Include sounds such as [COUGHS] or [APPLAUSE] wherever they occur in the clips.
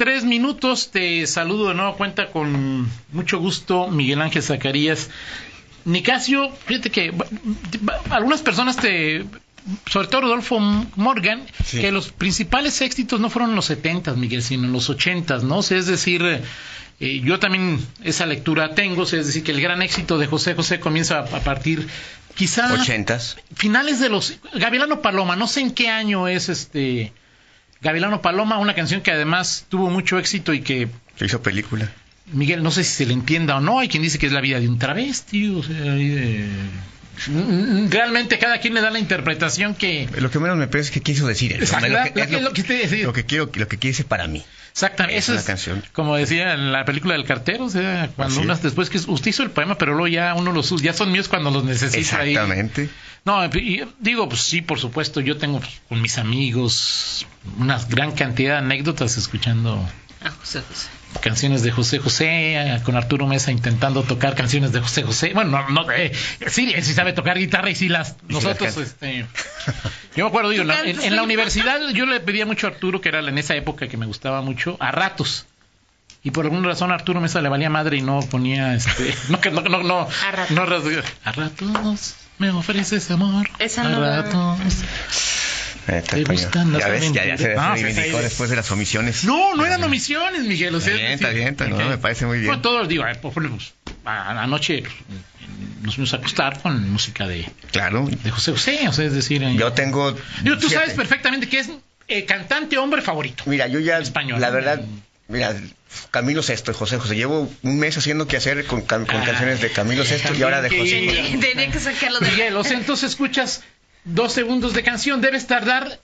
23 minutos. Te saludo de nuevo cuenta con mucho gusto, Miguel Ángel Zacarías. Nicasio, fíjate que algunas personas te. Sobre todo Rodolfo Morgan, Sí. que los principales éxitos no fueron en los 70, Miguel, sino en los 80, ¿no? O sea, es decir, eh, yo también esa lectura tengo, o sea, es decir, que el gran éxito de José José comienza a, a partir, quizá Ochentas. finales de los Gavilano Paloma, no sé en qué año es este Gavilano Paloma, una canción que además tuvo mucho éxito y que Se hizo película. Miguel, no sé si se le entienda o no, hay quien dice que es la vida de un travesti, o sea, de- realmente cada quien le da la interpretación que Lo que menos me parece es que quiso decir él. Exacto, Lo que- lo es que- lo que lo que quiero, lo que decir para mí. exactamente Es eso es canción. como decía en la película del cartero, o sea, cuando es. después que usted hizo el poema, pero luego ya uno los ya son míos cuando los necesita ahí. Exactamente. No, y digo, pues sí, por supuesto, yo tengo pues, con mis amigos una gran cantidad de anécdotas escuchando Ah, José José. canciones de José José, eh, con Arturo Mesa intentando tocar canciones de José José. Bueno, no, no eh, sí, él sí sabe tocar guitarra y sí las Y nosotros las este yo me acuerdo digo, ¿Tú la- cantas, en, en la universidad yo le pedía mucho a Arturo que era en esa época que me gustaba mucho a ratos. Y por alguna razón a Arturo Mesa le valía madre y no ponía este [LAUGHS] no que no no no A ratos. no a ratos me ofreces amor. Esa a ratos. Eh, ¿Te gustan las ya ves, ya, ya se? No, reivindicó después de las omisiones. No, no eran omisiones, Miguel. O sea, Está bien, decir, está bien, no, me parece muy bien. Bueno, todos, digo, eh, por ejemplo, pues, anoche pues, nos fuimos a acostar con música de, Claro. de José José, o sea, es decir... eh, Yo tengo. digo, tú sabes perfectamente que es eh, cantante hombre favorito. Mira, yo ya. Español. La verdad. Mira, Camilo Sesto, José José. Llevo un mes haciendo que hacer con, con Ay, canciones de Camilo Sesto y ahora de José. tenía que sacarlo de Miguel, o sea, entonces escuchas dos segundos de canción, debes tardar...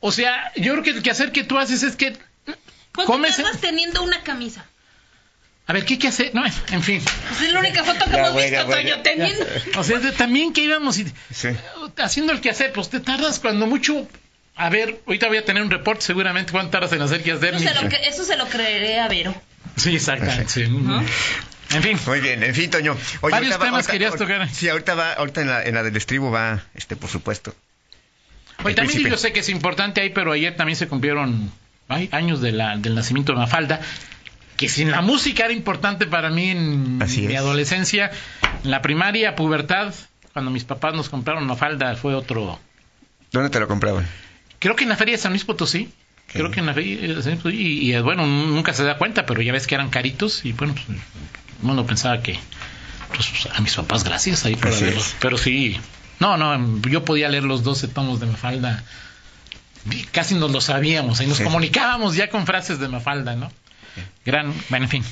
O sea, yo creo que el quehacer que tú haces es que... ¿Cuánto comes- tardas teniendo una camisa? A ver, ¿qué hay que hacer? No, en fin. Pues es la única foto que Ya, hemos visto, Toño, ya. teniendo. O sea, de- también que íbamos y... Sí. haciendo el quehacer, pues te tardas cuando mucho. A ver, ahorita voy a tener un reporte seguramente cuánto tardas en hacer quehacer. Eso se, lo, eso se lo creeré a Vero. Sí, exactamente. sí. En fin, Muy bien, en fin, Toño. Oye, Varios va- temas ahorita- querías ahorita- tocar. Sí, ahorita va, ahorita en la, en la del estribo va, este, por supuesto. Oye, también príncipe. yo sé que es importante ahí, pero ayer también se cumplieron ay, años de la, del nacimiento de Mafalda. Que sin la música era importante para mí en Así mi es. adolescencia, en la primaria, pubertad, cuando mis papás nos compraron Mafalda, fue otro. ¿Dónde te lo compraban? Creo que en la feria de San Luis Potosí. Creo que en la feria de San Luis Potosí. Y, y, bueno, nunca se da cuenta, pero ya ves que eran caritos. Y bueno, pues, uno pensaba que. Pues a mis papás, gracias ahí por es. Pero sí. No, no, yo podía leer los 12 tomos de Mafalda. Casi nos lo sabíamos. Y nos Sí. comunicábamos ya con frases de Mafalda, ¿no? Gran. Bueno, en fin.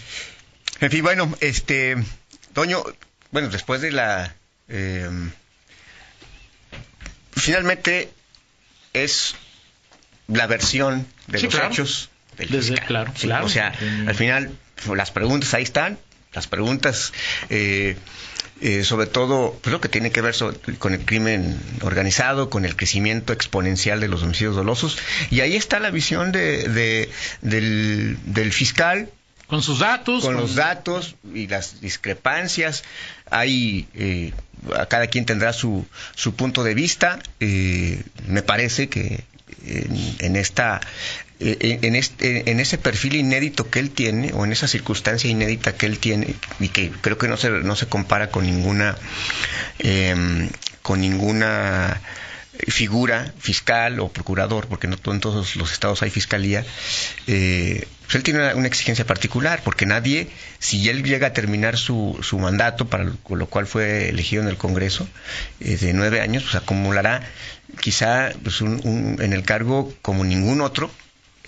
En fin, bueno, este, Toño, bueno, después de la, eh, finalmente es la versión de Sí, los claro. hechos del Desde- fiscal. claro, claro. O sea, al final las preguntas ahí están, las preguntas. eh, eh, sobre todo, pues lo que tiene que ver con el crimen organizado, con el crecimiento exponencial de los homicidios dolosos. Y ahí está la visión de, de- del, del fiscal, Con sus datos. con los datos y las discrepancias. Hay, eh, a cada quien tendrá su, su punto de vista. Eh, me parece que en, esta en, este, en ese perfil inédito que él tiene o en esa circunstancia inédita que él tiene y que creo que no se no se compara con ninguna eh, con ninguna figura fiscal o procurador, porque no en todos los estados hay fiscalía, eh, pues él tiene una, exigencia particular, porque nadie, si él llega a terminar su, su mandato, para lo, lo cual fue elegido en el Congreso, eh, de nueve años, pues acumulará quizá pues, un- un- en el cargo como ningún otro,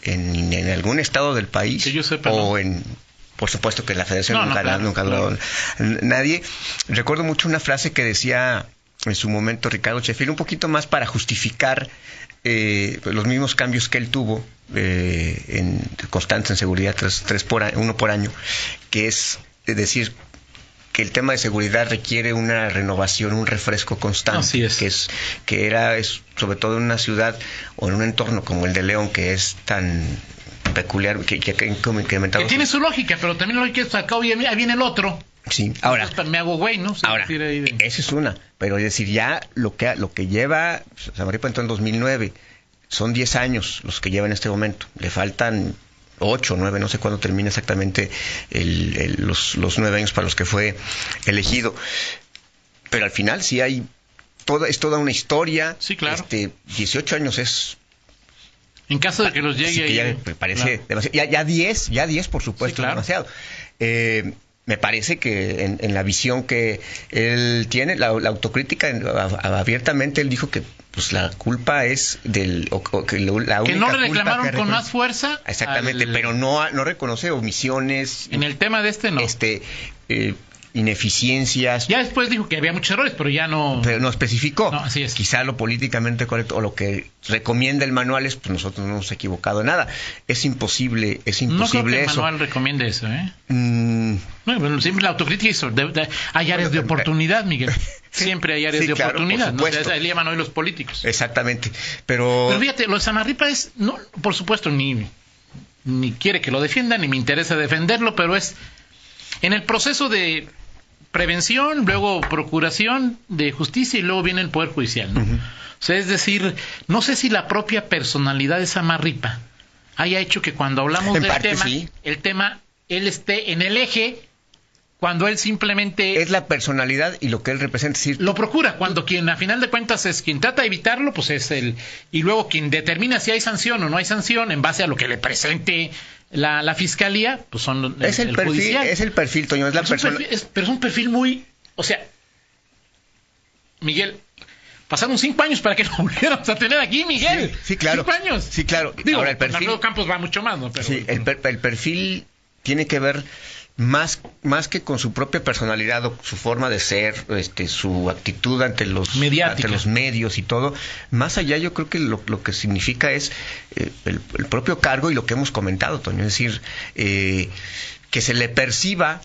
en, en algún estado del país, Que yo sepa, o ¿no? en... Por supuesto que la federación No, no, nunca, claro, nunca durado nadie. Recuerdo mucho una frase que decía en su momento Ricardo Sheffield, un poquito más para justificar eh, los mismos cambios que él tuvo eh, en constantes en seguridad, tres, tres por uno por año, que es decir que el tema de seguridad requiere una renovación, un refresco constante, Así es. que es que era es, sobre todo en una ciudad o en un entorno como el de León que es tan peculiar que, que, que, que tiene su lógica, pero también lo hay que sacar. Oye, ahí viene el otro. sí ahora Entonces, me hago güey, ¿no? Ahora, de- esa es una, pero es decir, ya lo que, lo que lleva, Samaripa entró en 2009, son 10 años los que lleva en este momento, le faltan ocho, nueve, no sé cuándo termina exactamente el- el- los, los nueve años para los que fue elegido. Pero al final sí hay toda, es toda una historia. Sí, claro. Este, 18 años es En caso de que los llegue Así que ahí, ya me parece claro. demasiado. Ya, ya 10, ya 10 por supuesto, Sí, claro. demasiado. Eh, me parece que en, en la visión que él tiene, la, la autocrítica, abiertamente él dijo que pues la culpa es del... o- o que lo- la Que única no le reclamaron que con más fuerza. Exactamente, al- pero no, no reconoce omisiones, En el tema de este no. este eh, ineficiencias, Ya después dijo que había muchos errores, pero ya no. pero no especificó. No, así es. Quizá lo políticamente correcto o lo que recomienda el manual es, pues nosotros no nos hemos equivocado en nada. Es imposible, es no creo imposible que el manual recomiende eso, ¿eh? Mm, No, bueno, siempre la autocrítica hizo. de- de- hay áreas de oportunidad, Miguel. [LAUGHS] Siempre hay áreas Sí, de claro, oportunidad. ¿no? supuesto. Es el llaman hoy los políticos. exactamente. Pero, Pero fíjate, lo de Samarripa es, no, por supuesto, ni, ni quiere que lo defienda, ni me interesa defenderlo, pero es en el proceso de prevención, luego procuración de justicia y luego viene el Poder Judicial. ¿no? O sea, es decir, no sé si la propia personalidad de Samarripa haya hecho que cuando hablamos En del parte, tema, sí. el tema, él esté en el eje cuando él simplemente es la personalidad y lo que él representa. Lo procura cuando quien a final de cuentas es quien trata de evitarlo pues es el y luego quien determina si hay sanción o no hay sanción en base a lo que le presente la, la fiscalía pues son es el, perfil, judicial. es el perfil, Toño, es la Es persona. perfil- es- pero es un perfil muy o sea Miguel pasaron cinco años para que lo [LAUGHS] volviéramos a tener aquí Miguel Sí, sí, claro. cinco años Sí, claro. digo Ahora, el perfil- Campos va mucho más no pero Sí, el, per- el perfil tiene que ver más, más que con su propia personalidad o su forma de ser, este, su actitud ante los, ante los medios y todo. Más allá, yo creo que lo, lo que significa es eh, el, el propio cargo y lo que hemos comentado, Toño. Es decir, eh, que se le perciba,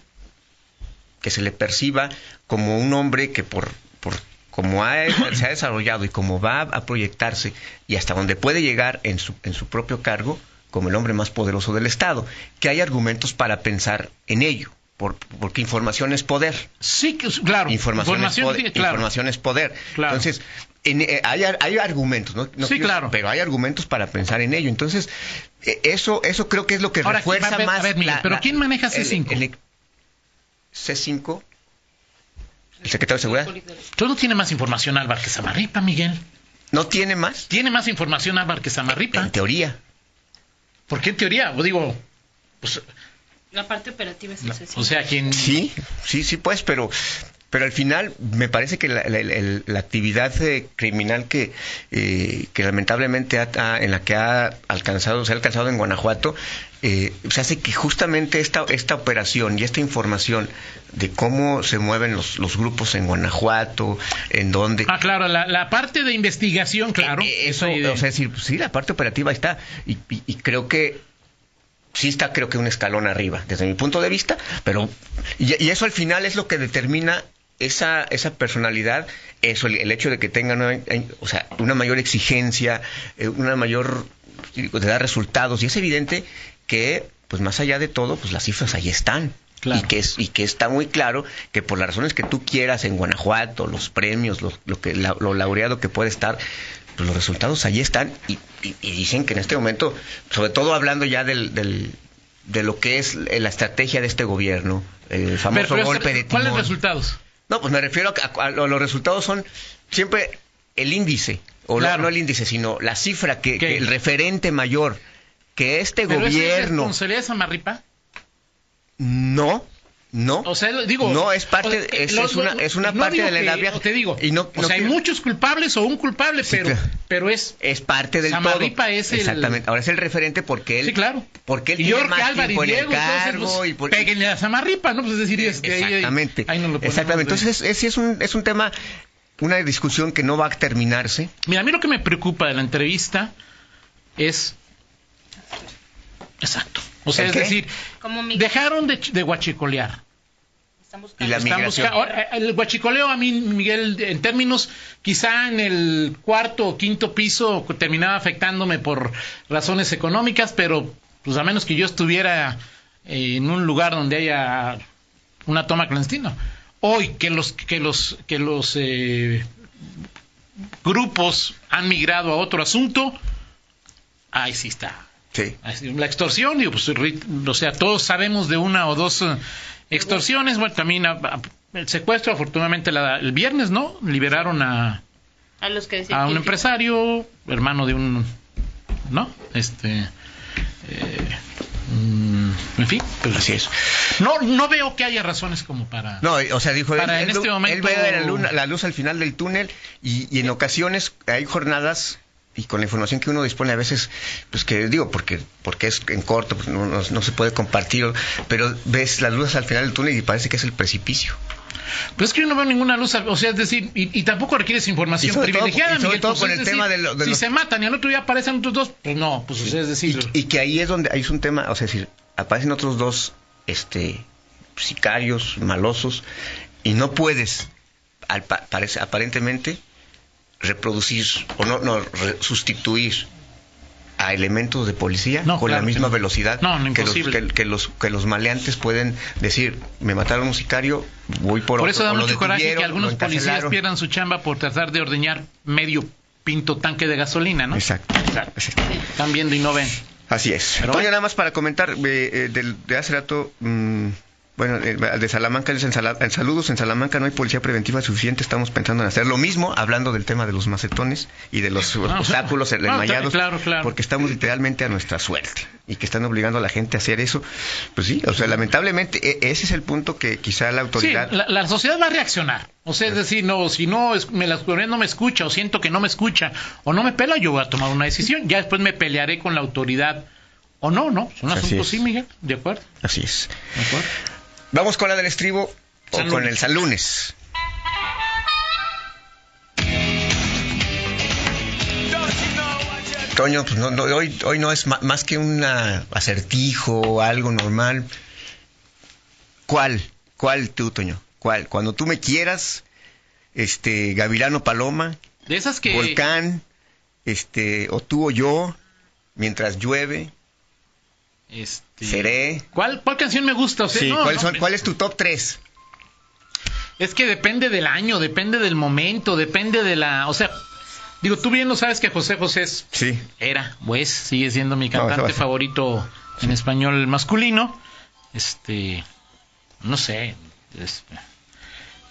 que se le perciba como un hombre que por, por como ha- [COUGHS] se ha desarrollado y como va a proyectarse y hasta donde puede llegar en su, en su propio cargo como el hombre más poderoso del Estado, que hay argumentos para pensar en ello, por- porque información es poder. sí claro Información, es poder. claro. información es poder. Claro. Entonces, en- eh, hay, hay argumentos, ¿no? No Sí, quiero- claro. Pero hay argumentos para pensar en ello. Entonces, eh, eso, eso creo que es lo que Ahora, refuerza más. a ver, Miguel, la- ¿pero la- quién maneja el- C5? el- C5, el secretario de Seguridad, Tú no tiene más información Álvaro que Samarripa Miguel no tiene más, tiene más información Álvaro que Samarripa en teoría. ¿Por qué en teoría? O digo, pues, La parte operativa es la- o sea, quien... Sí, sí, sí, pues, pero, pero al final me parece que la, la- la- la actividad eh, criminal que, eh, que lamentablemente ha- ha- en la que ha alcanzado, se ha alcanzado en Guanajuato, eh, se hace que justamente esta, esta operación y esta información de cómo se mueven los, los grupos en Guanajuato, en dónde... Ah, claro, la, la parte de investigación, claro. Eh, Eso, ahí de- o sea, decir, pues, sí, la parte operativa está. Y, y- y creo que sí está, creo que un escalón arriba, desde mi punto de vista, pero. Y, y eso al final es lo que determina esa, esa personalidad, eso, el, hecho de que tengan una, o sea, una mayor exigencia, eh, una mayor. de dar resultados. Y es evidente que, pues más allá de todo, pues las cifras ahí están. Claro. Y, que es, y que está muy claro que por las razones que tú quieras en Guanajuato, los premios, lo, lo que, la- lo laureado que puede estar, pues los resultados ahí están y, y- y dicen que en este momento, sobre todo hablando ya del, del- de lo que es la estrategia de este gobierno, el famoso Pero, pero, golpe de ¿Cuáles timón. resultados? No, pues me refiero a, que- a- a los resultados son siempre el índice, o no- Claro. no, el índice, sino la cifra, que, que el referente mayor, que este ¿Pero esa es gobierno... responsabilidad de Samarripa? No, no. O sea, digo... No, es parte, o es, lo- es una, es una no parte de la edad o Te digo, Y no, o no sea, hay muchos culpables o un culpable, Sí, pero, claro. pero es... es parte del Samarripa todo. es el- Exactamente. Ahora es el referente porque él, Sí, claro. porque él y tiene más Álvaro y tiempo en el Diego, entonces, cargo pues, y por- péguenle a Samarripa, ¿no? Pues es decir, es que ahí- Exactamente. ahí nos lo Exactamente. Entonces, es, es, es un, es un tema, una discusión que no va a terminarse. Mira, a mí lo que me preocupa de la entrevista es... Exacto. O sea, ¿El es qué? decir, dejaron de, de guachicolear. Están Y buscando. la Están migración. ahora, el guachicoleo a mí, Miguel, en términos, quizá en el cuarto o quinto piso terminaba afectándome por razones económicas, pero pues a menos que yo estuviera eh, en un lugar donde haya una toma clandestina. Hoy que los que los que los eh, grupos han migrado a otro asunto, ahí sí está Sí. La extorsión, digo, pues, o sea, todos sabemos de una o dos eh, extorsiones. Bueno, también a- a- el secuestro, afortunadamente, la- el viernes, ¿no? Liberaron a, A los que decían a un empresario, hermano de un, ¿no? Este, eh, mm, en fin, pues, Así es. No, no veo que haya razones como para. No, o sea, dijo, Para él, en él- este momento- él ve la, luna- la luz al final del túnel y, y en ocasiones hay jornadas y con la información que uno dispone a veces, pues que digo, porque porque es en corto, pues no, no- no se puede compartir, pero ves las luces al final del túnel y parece que es el precipicio. Pues es que yo no veo ninguna luz, o sea, es decir, y, y tampoco requieres información Y todo- privilegiada, y sobre Miguel, todo pues, con el decir, tema de lo- de si los- se matan y al otro día aparecen otros dos, pues no, pues o sea, es decir, Y, y que ahí es donde ahí es un tema, o sea, es decir, aparecen otros dos este sicarios malosos y no puedes al parece- aparentemente reproducir o no, no re- sustituir a elementos de policía No, con claro la que misma no. velocidad No, que, los, que, que los que los maleantes pueden decir me mataron un sicario voy por, por otro, eso da mucho coraje que algunos policías pierdan su chamba por tratar de ordeñar medio pinto tanque de gasolina, ¿no? exacto. Están viendo y no ven. Así es. Pero Toño, bueno. nada más para comentar, eh, eh, de, hace rato, mm, bueno, eh, de Salamanca, en, saludos, en Salamanca no hay policía preventiva suficiente, estamos pensando en hacer lo mismo, hablando del tema de los macetones y de los Ah, obstáculos enmayados, claro, claro. porque estamos literalmente a nuestra suerte y que están obligando a la gente a hacer eso. Pues sí, o sea, lamentablemente e- ese es el punto que quizá la Sí, autoridad... la, la sociedad va a reaccionar. O sea, es decir, no, si no es- me la autoridad no me escucha o siento que no me escucha o no me pela, yo voy a tomar una decisión. Ya después me pelearé con la autoridad o no, ¿no? Es un Así asunto es. sí, Miguel. De acuerdo. Así es. De acuerdo. Vamos con la del estribo o con el San Lunes. Toño, pues no, no, hoy, hoy no es más que un acertijo o algo normal. ¿Cuál? ¿Cuál tú, Toño? ¿Cuál? Cuando tú me quieras, este, Gavilano Paloma, De esas que... Volcán, este, o tú o yo, mientras llueve, Este, seré. ¿Cuál, ¿Cuál canción me gusta? O sea, Sí, no, ¿cuál, no, son- ¿cuál es tu top 3? Es que depende del año, depende del momento, depende de la... O sea, digo, tú bien lo sabes que José José es Sí. era, pues, sigue siendo mi cantante favorito en español masculino. Este, no sé, es-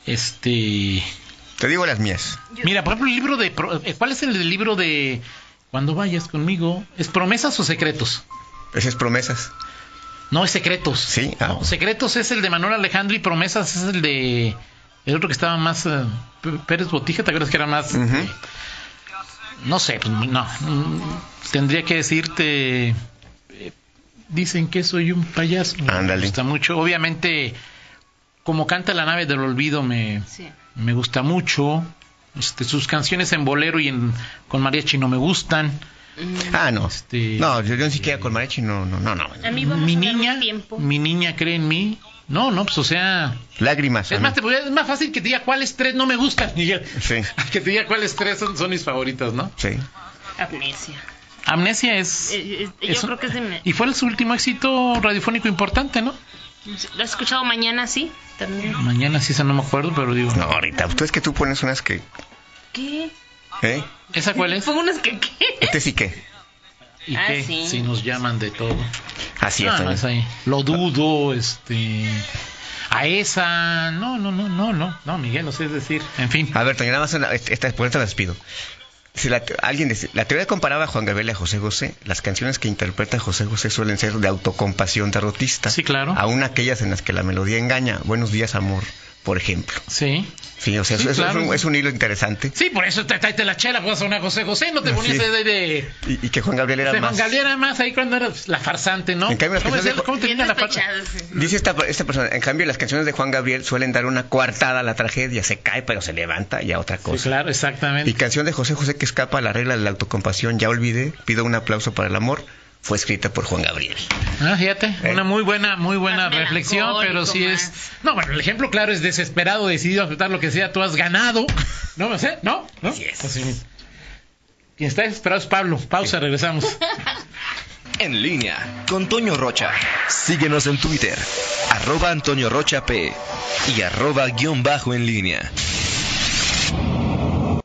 este, Te digo las mías. mira, por ejemplo, el libro de, pro- eh, ¿cuál es el del libro de Cuando vayas conmigo? ¿Es promesas o secretos? Esas promesas. No, es secretos. Sí, ah. No, secretos es el de Manuel Alejandro y promesas es el de el otro que estaba más eh, Pérez Botija, ¿te acuerdas que era más? Este, no sé, pues, no. Tendría que decirte. eh, dicen que soy un payaso. Ándale. Me gusta mucho. Obviamente, como canta La nave del olvido, me, Sí. me gusta mucho. Este, sus canciones en bolero y en, con mariachi no me gustan. Ah, no. Este- no, yo, yo ni siquiera con mariachi, no, no, no, no. A mí vamos mi a niña, tiempo. mi niña cree en mí. No, no, pues o sea. Lágrimas. Es más, te es más fácil que te diga cuáles tres no me gustan, Miguel. Sí. [LAUGHS] Que te diga cuáles tres son, son mis favoritas, ¿no? Sí. Amnesia. Amnesia es. Eh, eh, yo es- creo que es de... Y fue su último éxito radiofónico importante, ¿no? ¿Lo has escuchado mañana, sí? También. Mañana sí, esa no me acuerdo, pero digo. No, ahorita. Tú es que tú pones unas que. ¿Qué? ¿Eh? ¿Esa cuál es? Fue unas que... ¿qué? Este sí que. ¿Y Ah, qué? sí. Si nos llaman de todo. Así es. No, Toño. es ahí. Lo dudo, este. A esa. No, no, no, no, no. No, Miguel, no sé es decir. En fin. A ver, nada más una- esta, por esta las pido. Si la, alguien dice- la teoría comparaba a Juan Gabriel y a José José. Las canciones que interpreta José José suelen ser de autocompasión derrotista. Sí, claro. Aún aquellas en las que la melodía engaña. Buenos días, amor, por ejemplo. Sí. Sí, o sea, Sí, eso- claro. es, un, es un hilo interesante. Sí, por eso te la chela, pues a una José José, no te Sí. ponías de, de, de, Y, y que Juan Gabriel era de Juan más. Gabriel era más ahí cuando era pues, la farsante, ¿no? En cambio, las ¿Cómo, de- cómo termina la sí. Dice esta, esta persona, en cambio las canciones de Juan Gabriel suelen dar una coartada a la tragedia, se cae pero se levanta y a otra Sí, cosa. claro, exactamente. Y canción de José José que escapa a la regla de la autocompasión, ya olvidé, pido un aplauso para el amor, fue escrita por Juan Gabriel. Ah, fíjate, Eh. una muy buena, muy buena Más reflexión, pero sí es. No, bueno, el ejemplo claro es desesperado, decidido a aceptar lo que sea, tú has ganado. ¿No me sé? ¿No? ¿No? Así es. Así mismo. Quien está desesperado es Pablo. Pausa, regresamos. [LAUGHS] En línea con Toño Rocha. Síguenos en Twitter, arroba Antonio Rocha P y arroba guion bajo en línea.